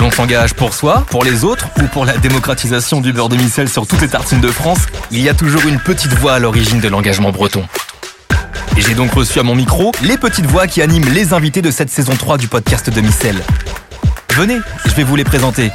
L'on s'engage pour soi, pour les autres ou pour la démocratisation du beurre de micelle sur toutes les tartines de France, il y a toujours une petite voix à l'origine de l'engagement breton. Et j'ai donc reçu à mon micro les petites voix qui animent les invités de cette saison 3 du podcast de Micelle. Venez, je vais vous les présenter.